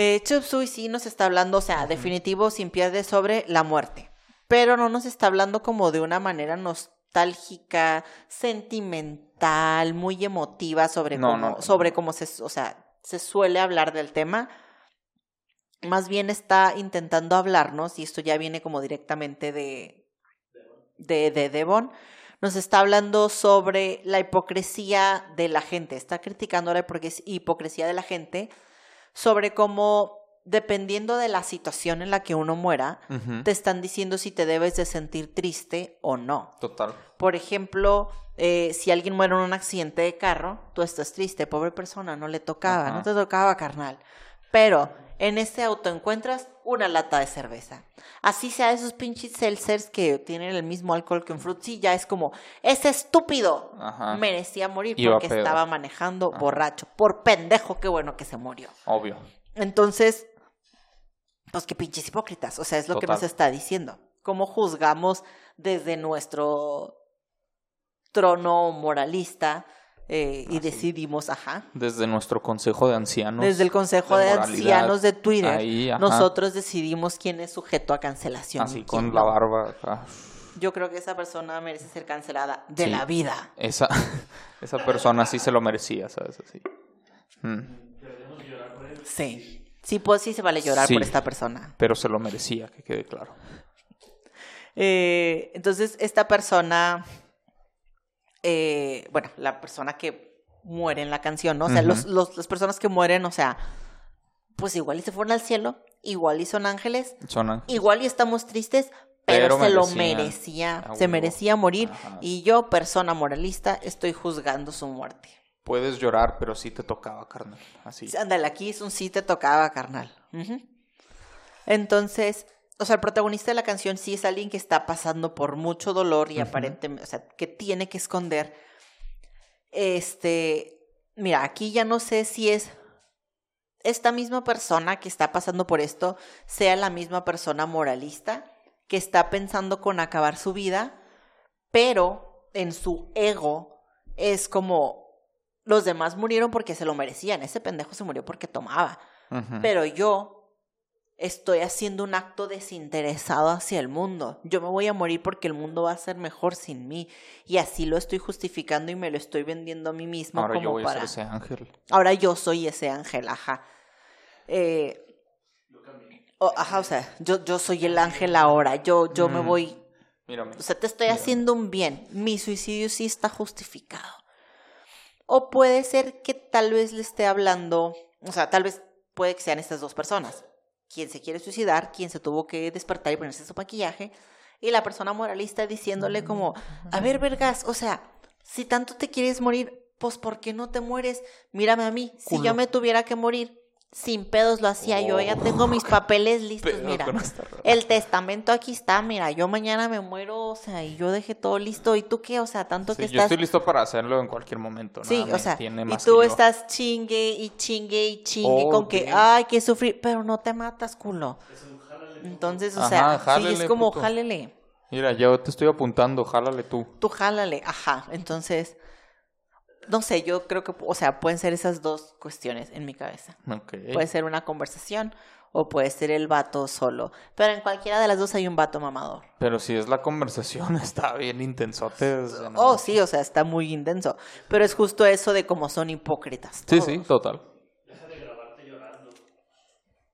Eh, Sui sí nos está hablando, o sea, definitivo, sin pierde sobre la muerte. Pero no nos está hablando como de una manera nostálgica, sentimental, muy emotiva sobre No, cómo, no, sobre cómo se, o sea, se suele hablar del tema. Más bien está intentando hablarnos, y esto ya viene como directamente de, de, de Devon, nos está hablando sobre la hipocresía de la gente, está criticando la hipocres- hipocresía de la gente, sobre cómo dependiendo de la situación en la que uno muera, te están diciendo si te debes de sentir triste o no. Total. Por ejemplo, eh, si alguien muere en un accidente de carro, tú estás triste, pobre persona, no le tocaba, no te tocaba, carnal. Pero en ese auto encuentras una lata de cerveza. Así sea esos pinches seltzers que tienen el mismo alcohol que un frutzi, ya es como, ese estúpido Ajá. merecía morir Iba porque pedo. estaba manejando Ajá. borracho. Por pendejo, qué bueno que se murió. Obvio. Entonces, pues qué pinches hipócritas. O sea, es lo que nos está diciendo. ¿Cómo juzgamos desde nuestro trono moralista eh, y decidimos, ajá, Desde nuestro consejo de ancianos. desde el Consejo de, Ancianos de Twitter, ahí, nosotros decidimos quién es sujeto a cancelación. Así con la barba. Yo creo que esa persona merece ser cancelada de Sí. la vida. Esa, esa persona sí se lo merecía, ¿sabes? Así. Mm. Sí. Sí, pues sí se vale llorar Sí. por esta persona. Pero se lo merecía, que quede claro. Eh, entonces, esta persona, eh, bueno, la persona que muere en la canción, ¿no? O sea, los, los- las personas que mueren, o sea, pues igual y se fueron al cielo, igual y son ángeles, Son ángeles. igual y estamos tristes, pero, Pero se lo merecían. merecía, se merecía morir, Ajá. y yo, persona moralista, estoy juzgando su muerte. Puedes llorar, pero sí te tocaba, carnal. Así. Ándale, aquí es un sí te tocaba, carnal. Entonces, o sea, el protagonista de la canción sí es alguien que está pasando por mucho dolor y aparentemente, o sea, que tiene que esconder. Este, mira, aquí ya no sé si es esta misma persona que está pasando por esto sea la misma persona moralista que está pensando con acabar su vida, pero en su ego es como los demás murieron porque se lo merecían, ese pendejo se murió porque tomaba, pero yo estoy haciendo un acto desinteresado hacia el mundo. Yo me voy a morir porque el mundo va a ser mejor sin mí y así lo estoy justificando y me lo estoy vendiendo a mí mismo Ahora como yo voy para a ser ese ángel. Ahora yo soy ese ángel, ajá. Eh, ajá, o sea, yo, yo soy el ángel ahora, yo, yo me Mm. voy, Mírame. o sea, te estoy haciendo un bien, mi suicidio sí está justificado. O puede ser que tal vez le esté hablando, o sea, tal vez puede que sean estas dos personas, quien se quiere suicidar, quien se tuvo que despertar y ponerse su maquillaje, y la persona moralista diciéndole como, a ver, vergas, o sea, si tanto te quieres morir, pues ¿por qué no te mueres? Mírame a mí, si yo me tuviera que morir, Sin pedos lo hacía yo, ya tengo mis papeles listos, mira. El testamento aquí está, mira, yo mañana me muero, o sea, y yo dejé todo listo. ¿Y tú qué? O sea, tanto Sí, que yo estás... estoy listo para hacerlo en cualquier momento. Sí, nada o sea, y tú estás chingue y chingue y chingue Oh, con que, ay, que sufrir, pero no te matas, culo. Entonces, o Ajá, sea, sí, es como, puto. jálele, Mira, yo te estoy apuntando, jálale tú. tú jálale, ajá. Entonces, no sé, yo creo que, o sea, pueden ser esas dos cuestiones en mi cabeza. Puede ser una conversación o puede ser el vato solo. Pero en cualquiera de las dos hay un vato mamador. Pero si es la conversación, está bien intensote. o sea, no- Oh, sí, o sea, está muy intenso. Pero es justo eso de cómo son hipócritas. Sí, todos. sí, total.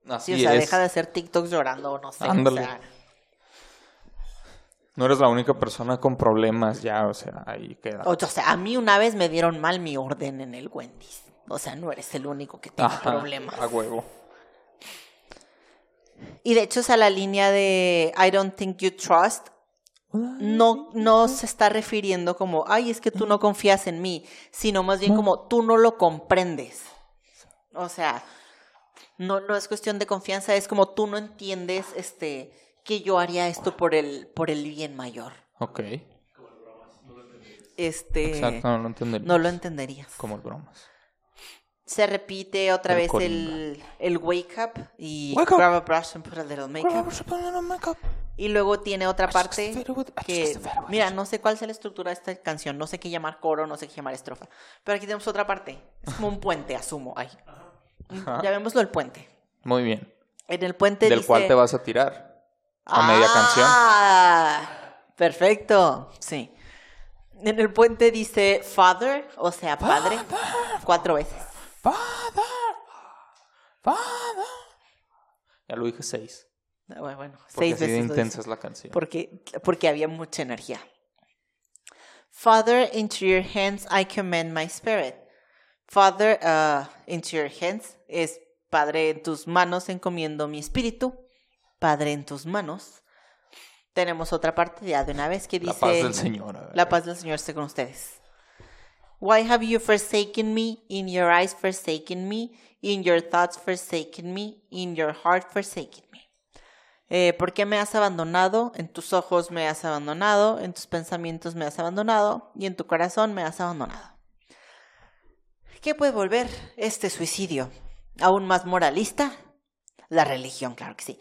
Así Sí, o sea, es. deja de hacer TikToks llorando o no sé. Ándale. O sea, No eres la única persona con problemas ya, o sea, ahí queda. o sea, a mí una vez me dieron mal mi orden en el Wendy's. O sea, no eres el único que tiene Ajá, problemas. A huevo. Y de hecho, o sea, la línea de I don't think you trust no, no se está refiriendo como, ay, es que tú no confías en mí, sino más bien como tú no lo comprendes. O sea, no, no es cuestión de confianza, es como tú no entiendes este que yo haría esto por el, por el bien mayor. Ok. Este Exacto, no lo entendería. no lo entenderías. Como el bromas. Se repite otra El vez el, el wake up y Wake up. grab a brush and put a little makeup. Y luego tiene otra parte que, mira, no sé cuál es la estructura de esta canción, no sé qué llamar coro, no sé qué llamar estrofa, pero aquí tenemos otra parte, es como un puente, asumo, ahí. Llamémoslo el puente. Muy bien. En el puente Del dice... cual te vas a tirar. A media canción. Ah, perfecto, sí. En el puente dice father, o sea, padre, cuatro veces. Father. Father. Ya lo dije seis. Bueno, bueno, Porque seis así veces. intensa es la canción. porque, porque había mucha energía. Father, into your hands I commend my spirit. Father, uh, into your hands es Padre, en tus manos encomiendo mi espíritu. Padre, en tus manos. Tenemos otra parte ya de una vez que dice... La paz del Señor. La paz del Señor esté con ustedes. Why have you forsaken me? In your eyes forsaken me. In your thoughts forsaken me. In your heart forsaken me. Eh, ¿Por qué me has abandonado? En tus ojos me has abandonado. En tus pensamientos me has abandonado. Y en tu corazón me has abandonado. ¿Qué puede volver este suicidio? ¿Aún más moralista? La religión, claro que sí.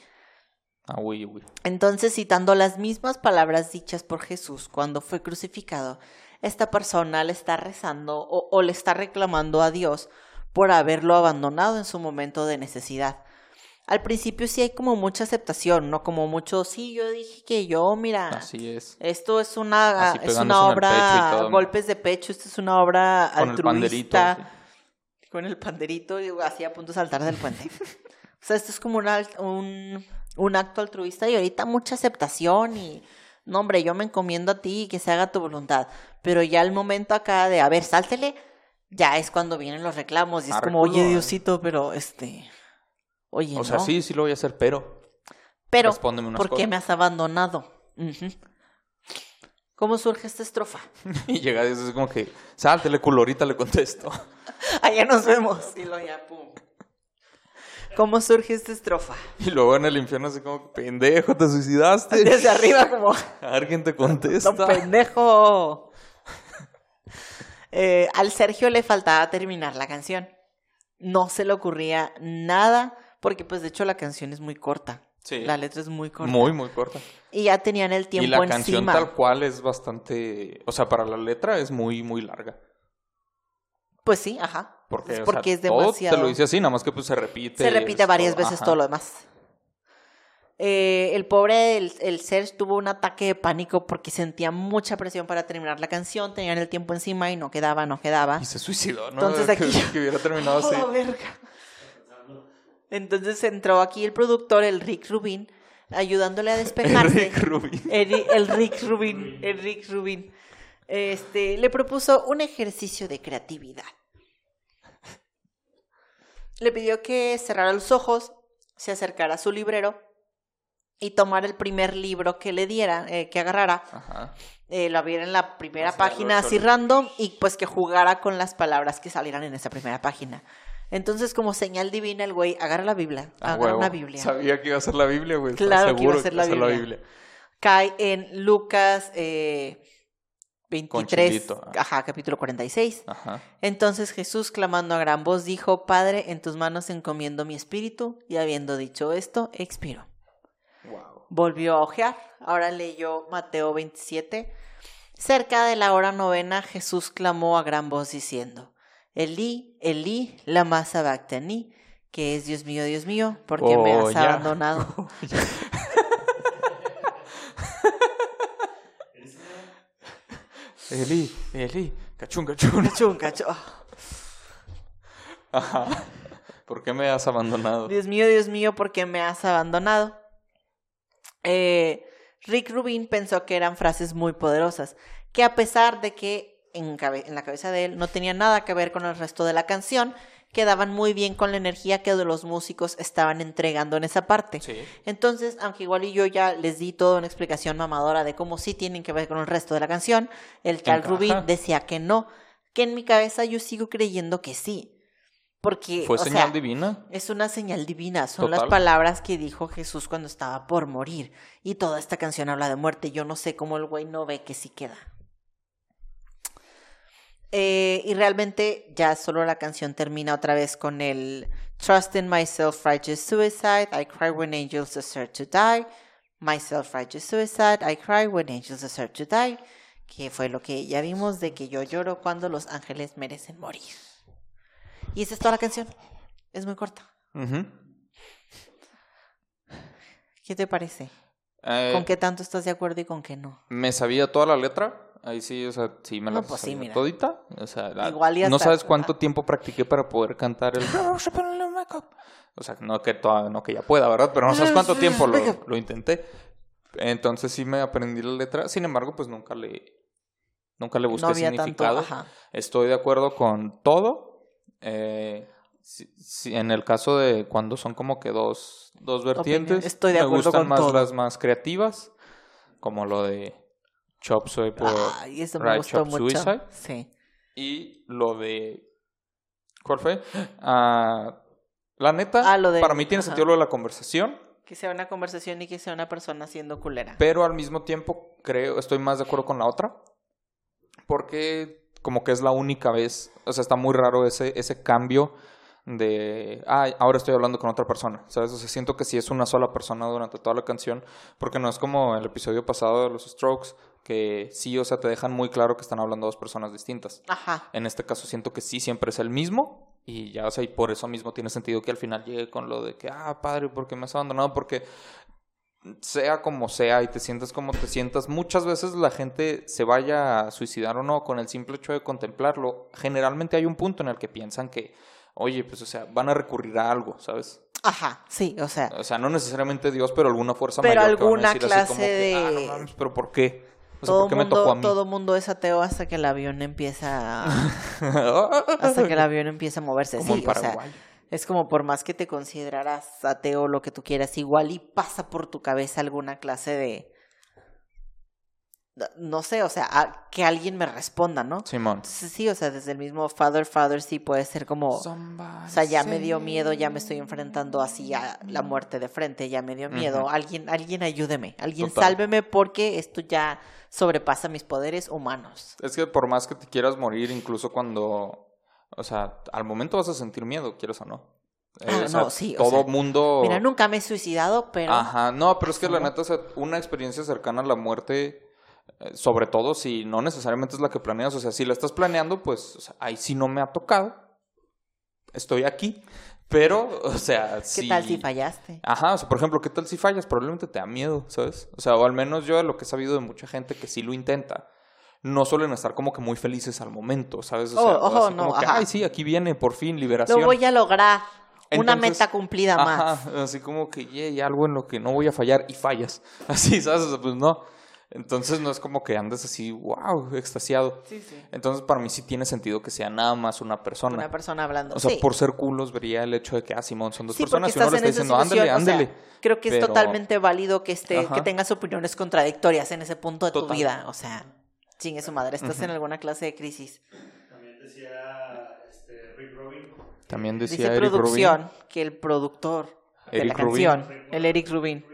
Ah, uy, uy. Entonces, citando las mismas palabras dichas por Jesús cuando fue crucificado, esta persona le está rezando o, o le está reclamando a Dios por haberlo abandonado en su momento de necesidad. Al principio sí hay como mucha aceptación, ¿no? Como mucho, sí, yo dije que yo, mira, Así es. esto es una, es una obra, todo. golpes de pecho, esto es una obra Con el altruista sí. con el panderito y así a punto de saltar del puente. o sea, esto es como un, un acto altruista y ahorita mucha aceptación y, no hombre, yo me encomiendo a ti y que se haga tu voluntad. Pero ya el momento acá de, a ver, sáltele, ya es cuando vienen los reclamos y es Arre, como, oye, culo. Diosito, pero este, oye, O sea, no. sí, sí lo voy a hacer, pero. pero, respóndeme unas ¿por qué cosas. me has abandonado? Ujú. ¿Cómo surge esta estrofa? Y llega Dios, es como que, sáltele, culo, ahorita le contesto. Allá nos vemos. Y lo ya, pum. ¿Cómo surge esta estrofa? Y luego en el infierno, así como, pendejo, te suicidaste. Desde arriba como, A ver quién te contesta. ¡No, pendejo! Eh, al Sergio le faltaba terminar la canción. No se le ocurría nada, porque pues de hecho la canción es muy corta. Sí. La letra es muy corta. Muy, muy corta. Y ya tenían el tiempo y la canción encima. tal cual es bastante, o sea, para la letra es muy, muy larga. Pues sí, ajá. Porque, Es o porque sea, es todo demasiado. te lo dice así, nada más que pues se repite. Se repite varias todo, veces ajá. todo lo demás. Eh, el pobre, el, el Serge tuvo un ataque de pánico porque sentía mucha presión para terminar la canción, tenían el tiempo encima y no quedaba, no quedaba. Y se suicidó, ¿no? Entonces aquí- Que, que hubiera terminado así. ¡Oh, verga! Entonces entró aquí el productor, el Rick Rubin, ayudándole a despejarse. Rick Rubin. El, el Rick Rubin, el Rick Rubin. Este, le propuso un ejercicio de creatividad. Le pidió que cerrara los ojos, se acercara a su librero y tomara el primer libro que le diera, eh, que agarrara, Ajá. eh, lo abriera en la primera página así random y pues que jugara con las palabras que salieran en esa primera página. Entonces, como señal divina, el güey agarra la Biblia, agarra huevo. una Biblia, Sabía que iba a ser la Biblia, güey. Claro que iba a ser la iba Biblia. cae en Lucas eh, 23, Chilito, ah. ajá, capítulo 46. Ajá. Entonces Jesús, clamando a gran voz, dijo, Padre, en tus manos encomiendo mi espíritu, y habiendo dicho esto, expiró. Wow. Volvió a ojear, ahora leyó Mateo 27. Cerca de la hora novena, Jesús clamó a gran voz diciendo, Elí, Elí, lama sabactani, que es Dios mío, Dios mío, porque me Oh, has ya. abandonado. Eli, Eli, cachún, cachún. Cachún, cachún. Ajá. ¿Por qué me has abandonado? Dios mío, Dios mío, ¿por qué me has abandonado? Eh, Rick Rubin pensó que eran frases muy poderosas, que a pesar de que en la cabeza de él no tenía nada que ver con el resto de la canción, quedaban muy bien con la energía que los músicos estaban entregando en esa parte. Sí. Entonces, aunque igual y yo ya les di toda una explicación mamadora de cómo sí tienen que ver con el resto de la canción, el tal. Rubin decía que no, que en mi cabeza yo sigo creyendo que sí. Porque, ¿Fue o señal sea, divina? es una señal divina, son las palabras que dijo Jesús cuando estaba por morir. Y toda esta canción habla de muerte. Yo no sé cómo el güey no ve que sí queda. Eh, y realmente ya solo la canción termina otra vez con el Trust in my self-righteous suicide, I cry when angels deserve to die. My self-righteous suicide, I cry when angels deserve to die. Que fue lo que ya vimos de que yo lloro cuando los ángeles merecen morir. Y esa es toda la canción. Es muy corta. ¿Qué te parece? Eh, ¿Con qué tanto estás de acuerdo y con qué no? Me sabía toda la letra. Ahí sí, o sea, sí me la No, pues sí, mira. todita. O sea, la- Igual y no sabes cuánto tiempo practiqué para poder cantar el... O sea, no que, toda- no que ya pueda, ¿verdad? Pero no sabes cuánto tiempo lo, lo intenté. Entonces sí me aprendí la letra. Sin embargo, pues nunca le, nunca le busqué no había tanto. significado. Estoy de acuerdo con todo. Eh, si- si- en el caso de cuando son como que dos, dos vertientes, Opinión. Estoy de me acuerdo gustan con más todo. las más creativas, como lo de Chop Suey por Ay, eso me Right gustó Chop mucho. Suicide. Sí. y lo de ¿cuál fue? Ah, la neta, Ah, lo de- para mí tiene ajá. sentido lo de la conversación, Que sea una conversación y que sea una persona siendo culera. pero al mismo tiempo creo, estoy más de acuerdo con la otra, porque como que es la única vez, o sea, está muy raro ese, ese cambio de, ah, ahora estoy hablando con otra persona, ¿sabes? O sea, siento que sí es una sola persona durante toda la canción, porque no es como el episodio pasado de los Strokes, que sí, o sea, te dejan muy claro que están hablando dos personas distintas. Ajá. En este caso siento que sí, siempre es el mismo. Y ya, o sea, y por eso mismo tiene sentido que al final llegue con lo de que, ah, padre, ¿por qué me has abandonado? Porque sea como sea y te sientas como te sientas, muchas veces la gente se vaya a suicidar o no con el simple hecho de contemplarlo. Generalmente hay un punto en el que piensan que, oye, pues, o sea, van a recurrir a algo, ¿sabes? Ajá. Sí, o sea. O sea, no necesariamente Dios, pero alguna fuerza Pero mayor que van a alguna decir así como clase que, ah, no de- mames, pero ¿por qué? Todo ¿por qué me tocó a mundo, mí? todo mundo es ateo hasta que el avión empieza a, hasta que el avión empieza a moverse. Como sí, en o sea, es como por más que te consideraras ateo lo que tú quieras, igual y pasa por tu cabeza alguna clase de no sé, o sea, a- que alguien me responda, ¿no? Simón. Sí, sí, o sea, desde el mismo Father Father sí puede ser como O sea, ya me dio miedo, ya me estoy enfrentando así a la muerte de frente, ya me dio miedo. Alguien, alguien ayúdeme, alguien Total. sálveme porque esto ya sobrepasa mis poderes humanos. Es que por más que te quieras morir, incluso cuando, o sea, al momento vas a sentir miedo, quieres o no. Eh, Ah, o sea, no, sí, o Todo sea, mundo. Mira, nunca me he suicidado, pero Ajá, no, pero es que la neta, o sea, una experiencia cercana a la muerte, sobre todo si no necesariamente es la que planeas, o sea, si la estás planeando, pues o sea, ahí sí no me ha tocado. Estoy aquí, pero, o sea, ¿qué si... tal si fallaste? Ajá, o sea, por ejemplo, ¿qué tal si fallas? Probablemente te da miedo, ¿sabes? O sea, o al menos yo de lo que he sabido de mucha gente que sí lo intenta, no suelen estar como que muy felices al momento, ¿sabes? O Oh, sea, ojo, así no, como que, ajá. ay, sí, aquí viene, por fin, liberación. Lo voy a lograr. Una meta cumplida más. Ajá, así como que, "Yay, algo en lo que no voy a fallar y fallas. Así, ¿sabes? O sea, pues no. Entonces no es como que andes así, wow, extasiado. Sí, sí. Entonces para mí sí tiene sentido que sea nada más una persona. Una persona hablando. o sea, sí. por ser culos vería el hecho de que, ah, Simón, son dos Sí, porque personas y uno le estás está en esa diciendo, ándale, situación, o sea, ándale. creo que es Pero- totalmente válido que esté, que tengas opiniones contradictorias en ese punto de tu vida. O sea, chingue su madre, estás en alguna clase de crisis. También decía este, Rick Rubin. También Dice decía Eric producción Rubin. que el productor de la Rubin. canción, el Eric Rubin.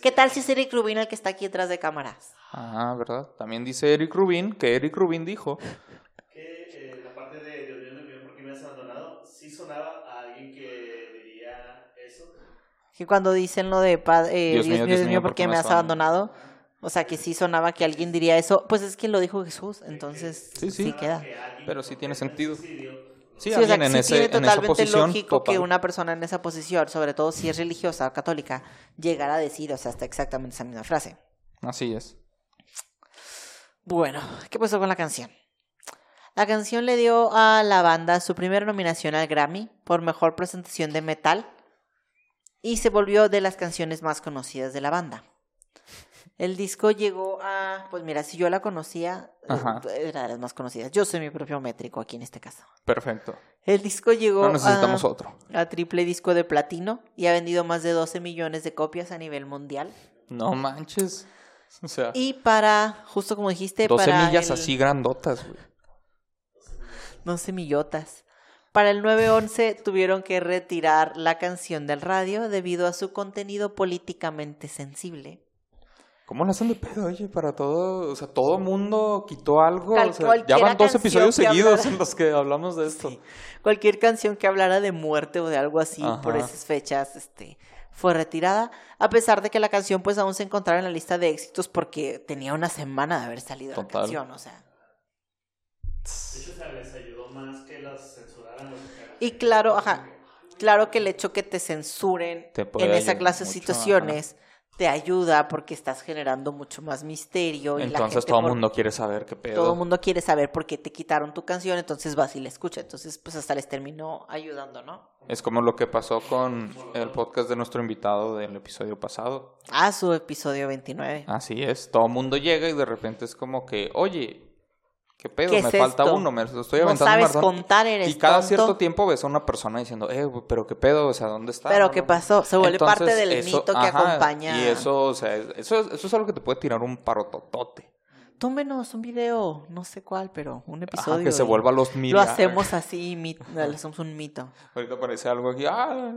¿Qué tal si es Eric Rubin el que está aquí detrás de cámaras? Ah, ¿verdad? También dice Eric Rubin que Eric Rubin dijo Que eh, la parte de Dios mío, Dios mío, ¿por qué me has abandonado? Sí sonaba a alguien que diría eso. Que cuando dicen lo de eh, Dios, mío, Dios mío, ¿por qué me has abandonado? O sea, que sí sonaba que alguien diría eso. Pues es que lo dijo Jesús, entonces Sí, sí. sí queda. Pero sí tiene sentido. Sí, Sí, o sea, que en, sí ese, tiene en totalmente posición. lógico que total. una persona en esa posición, sobre todo si es religiosa o católica, llegara a decir, o sea, hasta exactamente esa misma frase. Así es. Bueno, ¿qué pasó con la canción? La canción le dio a la banda su primera nominación al Grammy por mejor presentación de metal y se volvió de las canciones más conocidas de la banda. El disco llegó a, pues mira, si yo la conocía, eh, Ajá. era de las más conocidas. Yo soy mi propio métrico aquí en este caso. Perfecto. El disco llegó No necesitamos a, otro. a triple disco de platino y ha vendido más de 12 millones de copias a nivel mundial. No manches. O sea, Y para, justo como dijiste, 12 para millas el- así grandotas, güey. 12 millotas. Para el 911 tuvieron que retirar la canción del radio debido a su contenido políticamente sensible. ¿Cómo la hacen de pedo, oye? Para todo, o sea, todo mundo quitó algo. Cal- o sea, ya van dos episodios seguidos hablara- en los que hablamos de esto. Cualquier canción que hablara de muerte o de algo así por esas fechas este, fue retirada, a pesar de que la canción pues aún se encontraba en la lista de éxitos porque tenía una semana de haber salido la Total. canción, o sea. De hecho, se les ayudó más que las censuraran. Y claro, ajá, claro que el hecho que te censuren en esa clase de situaciones te ayuda porque estás generando mucho más misterio. y la Entonces gente todo el mundo quiere saber qué pedo. Todo el mundo quiere saber por qué te quitaron tu canción, entonces vas y la escucha. Entonces, pues hasta les terminó ayudando, ¿no? Es como lo que pasó con el podcast de nuestro invitado del episodio pasado. Ah, su episodio 29. Así es, todo el mundo llega y de repente es como que, oye, ¿qué pedo? ¿Qué me es falta esto? uno, me lo estoy no aventando un sabes maratón". contar, eres Y cada tonto. cierto tiempo ves a una persona diciendo, eh, pero qué pedo, o sea, ¿dónde está? Pero No, ¿qué no, no". pasó? Se vuelve parte del eso- mito que ajá, acompaña. Y eso, o sea, eso, es- eso es algo que te puede tirar un parototote. Túmenos un video, no sé cuál, pero un episodio. Ajá, que se vuelva los mil. Lo hacemos así, mit- le hacemos un mito. Ahorita aparece algo aquí. Ah,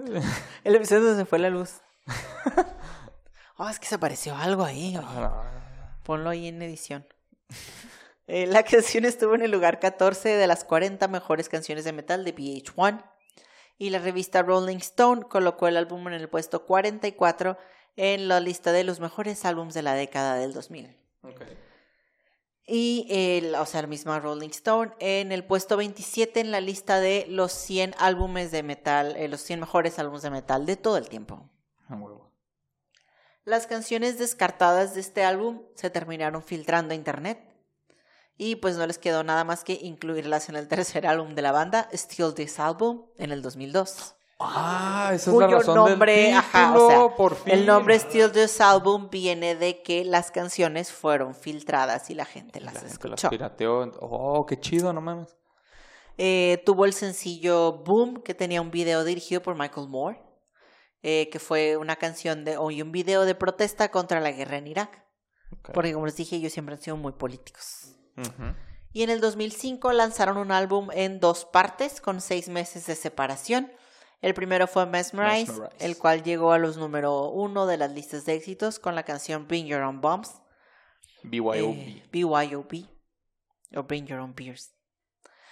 El episodio donde se fue la luz. Oh, es que se apareció algo ahí. oye. Ponlo ahí en edición. Eh, la canción estuvo en el lugar 14 de las 40 mejores canciones de metal de VH1 y la revista Rolling Stone colocó el álbum en el puesto 44 en la lista de los mejores álbumes de la década del 2000. Ok. Y el, o sea, la misma Rolling Stone en el puesto 27 en la lista de los 100 álbumes de metal, eh, los 100 mejores álbumes de metal de todo el tiempo. Las canciones descartadas de este álbum se terminaron filtrando a internet. Y pues no les quedó nada más que incluirlas en el tercer álbum de la banda, Still This Album, en el 2002. Ah, esa es la razón nombre, del ajá, o título, sea, por fin. El nombre Still This Album viene de que las canciones fueron filtradas y la gente las La gente las escuchó. pirateó. Oh, qué chido, no mames. Eh, tuvo el sencillo Boom, que tenía un video dirigido por Michael Moore, eh, que fue una canción de, y un video de protesta contra la guerra en Irak. Porque como les dije, ellos siempre han sido muy políticos. Y en el 2005 lanzaron un álbum en dos partes con seis meses de separación. El primero fue Mesmerize, Mesmerize. el cual llegó a los número uno de las listas de éxitos con la canción Bring Your Own Bombs. BYOB. eh, BYOB. O Bring Your Own Beers.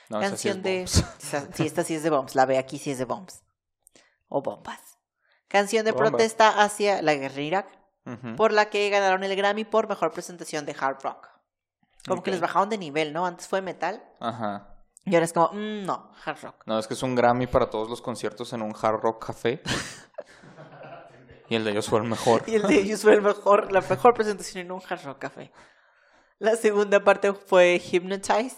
no, esa sí es canción de... Esa- Sí, esta sí es de bombs. La ve aquí sí es de bombs. O bombas. Canción de protesta hacia la guerra en Irak, por la que ganaron el Grammy por mejor presentación de hard rock. Como que les bajaron de nivel, ¿no? Antes fue metal Ajá. y ahora es como, mm, no, hard rock. No, es que es un Grammy para todos los conciertos en un Hard Rock Café. y el de ellos fue el mejor. Y el de ellos fue el mejor, la mejor presentación en un hard rock café. La segunda parte fue Hypnotize.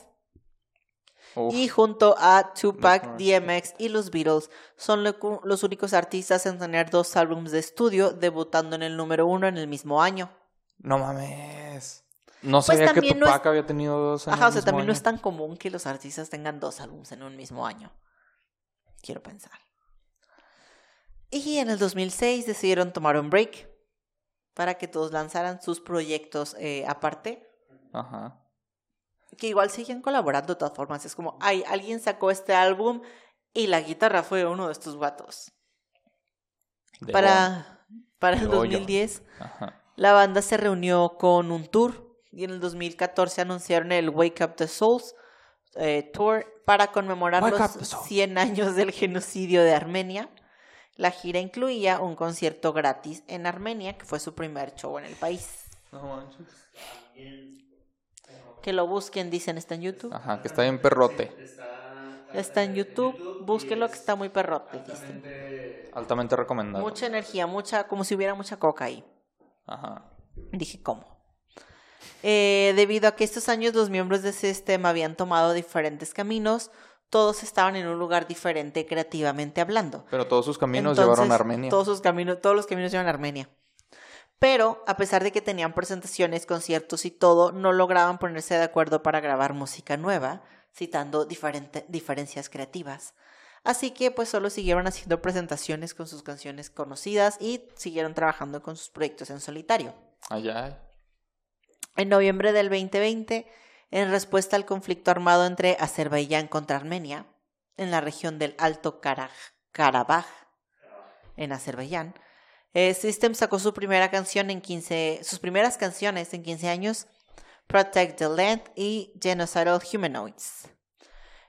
Uf, Y junto a Tupac. DMX y los Beatles son lo los únicos artistas en tener dos álbumes de estudio debutando en el número uno en el mismo año, No mames. No Pues sabía que también no es- Tupac había tenido dos en Ajá, o sea, mismo también no es tan común que los artistas tengan dos álbumes en un mismo año. Quiero pensar. Y en el 2006 decidieron tomar un break para que todos lanzaran sus proyectos eh, aparte, Ajá. que igual siguen colaborando de todas formas. Es como, ay, alguien sacó este álbum y la guitarra fue uno de estos. De Para, para el De hoyo. 2010, Ajá. la banda se reunió con un tour y en el 2014 anunciaron el Wake Up the Souls eh, Tour para conmemorar Wake los Up the Souls. 100 años del genocidio de Armenia. La gira incluía un concierto gratis en Armenia, que fue su primer show en el país. No manches. Que lo busquen, dicen, está en YouTube. Ajá, que está bien perrote. Está, en YouTube, y búsquenlo que es está muy perrote, dicen. altamente- Altamente recomendado. Mucha energía, mucha, como si hubiera mucha coca ahí. Ajá. Dije, ¿cómo? Eh, debido a que estos años los miembros de System habían tomado diferentes caminos, todos estaban en un lugar diferente creativamente hablando. Pero todos sus caminos Entonces, llevaron a Armenia. Todos, sus caminos, todos los caminos llevan a Armenia. Pero, a pesar de que tenían presentaciones, conciertos y todo, no lograban ponerse de acuerdo para grabar música nueva, citando diferente- diferencias creativas. Así que, pues, solo siguieron haciendo presentaciones con sus canciones conocidas y siguieron trabajando con sus proyectos en solitario. Allá. En noviembre del 2020, en respuesta al conflicto armado entre Azerbaiyán contra Armenia, en la región del Alto Karaj- Karabaj, en Azerbaiyán, eh, System sacó su primera canción en 15, sus primeras canciones en 15 años, Protect the Land y Genocidal Humanoids.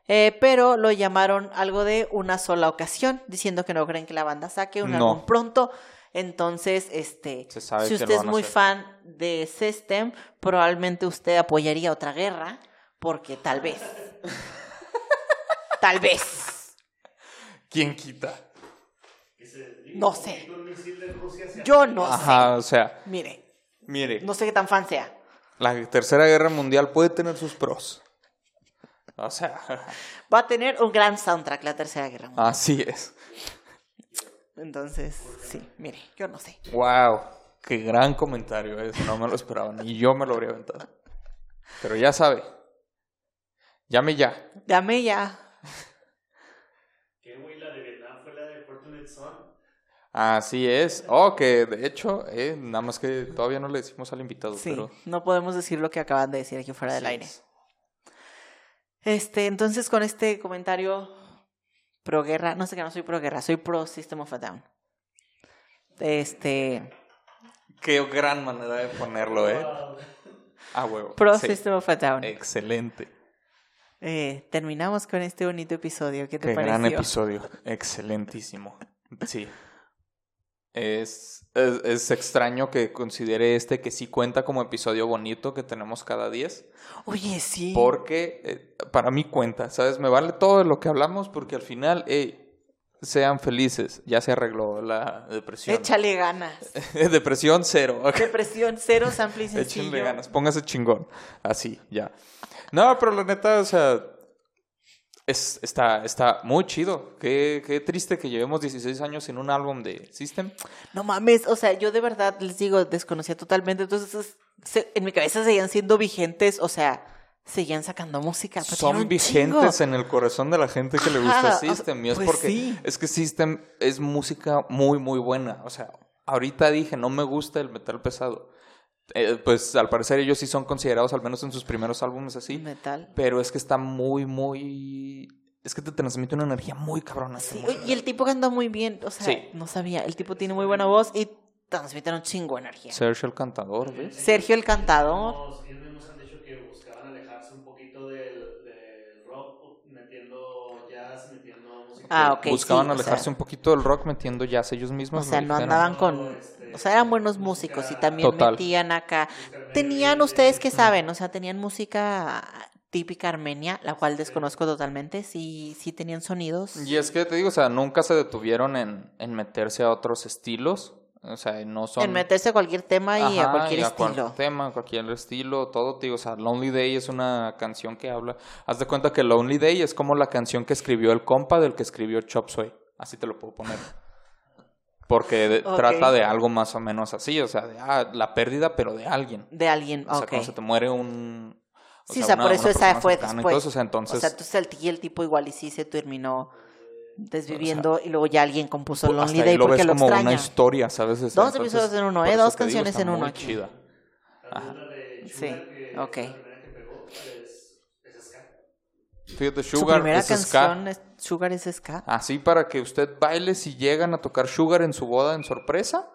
Eh, pero lo llamaron algo de una sola ocasión, diciendo que no creen que la banda saque un No. álbum pronto. Entonces, este, si usted es muy fan de System, probablemente usted apoyaría otra guerra, porque tal vez, tal vez, ¿Quién quita? No sé. yo no Ajá, o sea, sé. Mire, mire, no sé qué tan fan sea. la Tercera Guerra Mundial puede tener sus pros. O sea, Va a tener un gran soundtrack la Tercera Guerra Mundial. así es. Entonces, sí, mire, yo no sé. Wow, qué gran comentario es. No me lo esperaba, ni yo me lo habría aventado. Pero ya sabe. Llame ya. Dame ya. ¿Qué güey? La de Vietnam fue la de Fortunate Son. Así es. Oh, que de hecho, eh, nada más que todavía no le decimos al invitado, Sí, pero. no podemos decir lo que acaban de decir aquí fuera del así aire. es. Este, entonces con este comentario pro guerra, no sé que no soy pro guerra, soy pro System of a Down. Este, Qué gran manera de ponerlo, ¿eh? Ah, huevo. pro Sí. System of a Down. Excelente. Eh, terminamos con este bonito episodio. ¿Qué te Qué pareció? gran episodio. Excelentísimo. Sí. Es, es, es extraño que considere este que sí cuenta como episodio bonito que tenemos cada 10. Oye, sí. Porque eh, para mí cuenta, ¿sabes? Me vale todo lo que hablamos porque al final, hey, sean felices. Ya se arregló la depresión. Échale ganas. depresión cero. Depresión cero, sample y Échenle sencillo. ganas, póngase chingón. Así, ya. No, pero la neta, o sea, es, está, está muy chido. Qué, qué triste que llevemos 16 años sin un álbum de System. No mames, o sea, yo de verdad les digo, desconocía totalmente. Entonces, se- en mi cabeza seguían siendo vigentes, o sea, seguían sacando música. Son vigentes chingo. en el corazón de la gente que le gusta o sea, System. Y es pues porque sí. es que System es música muy, muy buena. O sea, ahorita dije, no me gusta el metal pesado. Eh, pues al parecer ellos sí son considerados, al menos en sus primeros álbumes así. Metal. Pero es que está muy, muy. Es que te transmite una energía muy cabrona. Sí, y el tipo canta muy bien, o sea, Sí. no sabía, el tipo tiene muy buena voz y transmite un chingo de energía. Sergio el cantador, ¿ves? Sergio el cantador. Nos- Ellos mismos han dicho que buscaban alejarse un poquito del, del rock, metiendo jazz, metiendo música. Ah, ok. Buscaban sí, o alejarse sea, un poquito del rock metiendo jazz ellos mismos. O sea, no andaban con... O sea, eran buenos músicos y también Total. metían acá... Tenían ustedes que saben, o sea, tenían música típica armenia, la cual desconozco totalmente, sí, sí tenían sonidos. Y es que te digo, o sea, nunca se detuvieron en, en meterse a otros estilos. O sea, no son. En meterse a cualquier tema y a cualquier y a estilo. cualquier tema, cualquier estilo, todo, digo, o sea, Lonely Day es una canción que habla, haz de cuenta que Lonely Day es como la canción que escribió el compa del que escribió Chop Suey, así te lo puedo poner. Porque de- Ok. trata de algo más o menos así, o sea, de ah, la pérdida, pero de alguien. De alguien, O sea, ok. cuando se te muere un... Sí, o sea, por eso esa fue después. eso, o sea, entonces, O sea, entonces el, el tipo igual y sí se terminó desviviendo y luego ya alguien compuso pues, Lonely Day lo porque ves lo como una extraña. historia, ¿sabes? O sea, Dos entonces, episodios en uno, ¿eh? Dos digo, canciones está en uno muy aquí. chida. La Ajá. Sí, Sugar, que ok. ska. Fíjate, Su Sugar primera es ska. canción es Sugar es ska. Así para que usted baile si llegan a tocar Sugar en su boda en sorpresa.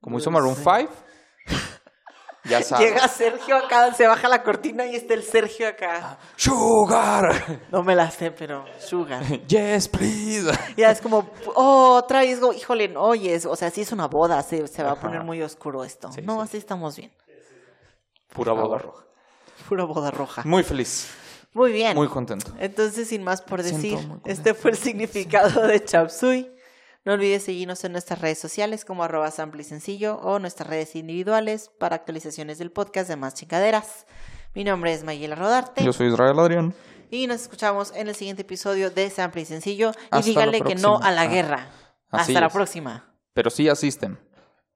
Como hizo Maroon Sí. 5. Ya sabe. Llega Sergio acá, se baja la cortina y está el Sergio acá. Sugar. No me la sé, pero Sugar. Yes, please. Ya es como, oh, otra vez, híjole, no, o sea, si es una boda, se, se va a poner muy oscuro esto. Sí, no, sí. así estamos bien. Pura boda roja. Pura boda roja. Muy feliz. Muy bien. Muy contento. Entonces, sin más por decir, este fue el significado de Chapsui. No olvides seguirnos en nuestras redes sociales como arroba sample y sencillo o nuestras redes individuales para actualizaciones del podcast de más chingaderas. Mi nombre es Mayela Rodarte Yo soy Israel Adrián. y nos escuchamos en el siguiente episodio de Sample y Sencillo. Y Hasta díganle que no a la Ah, guerra. así Hasta la próxima. Pero sí asisten.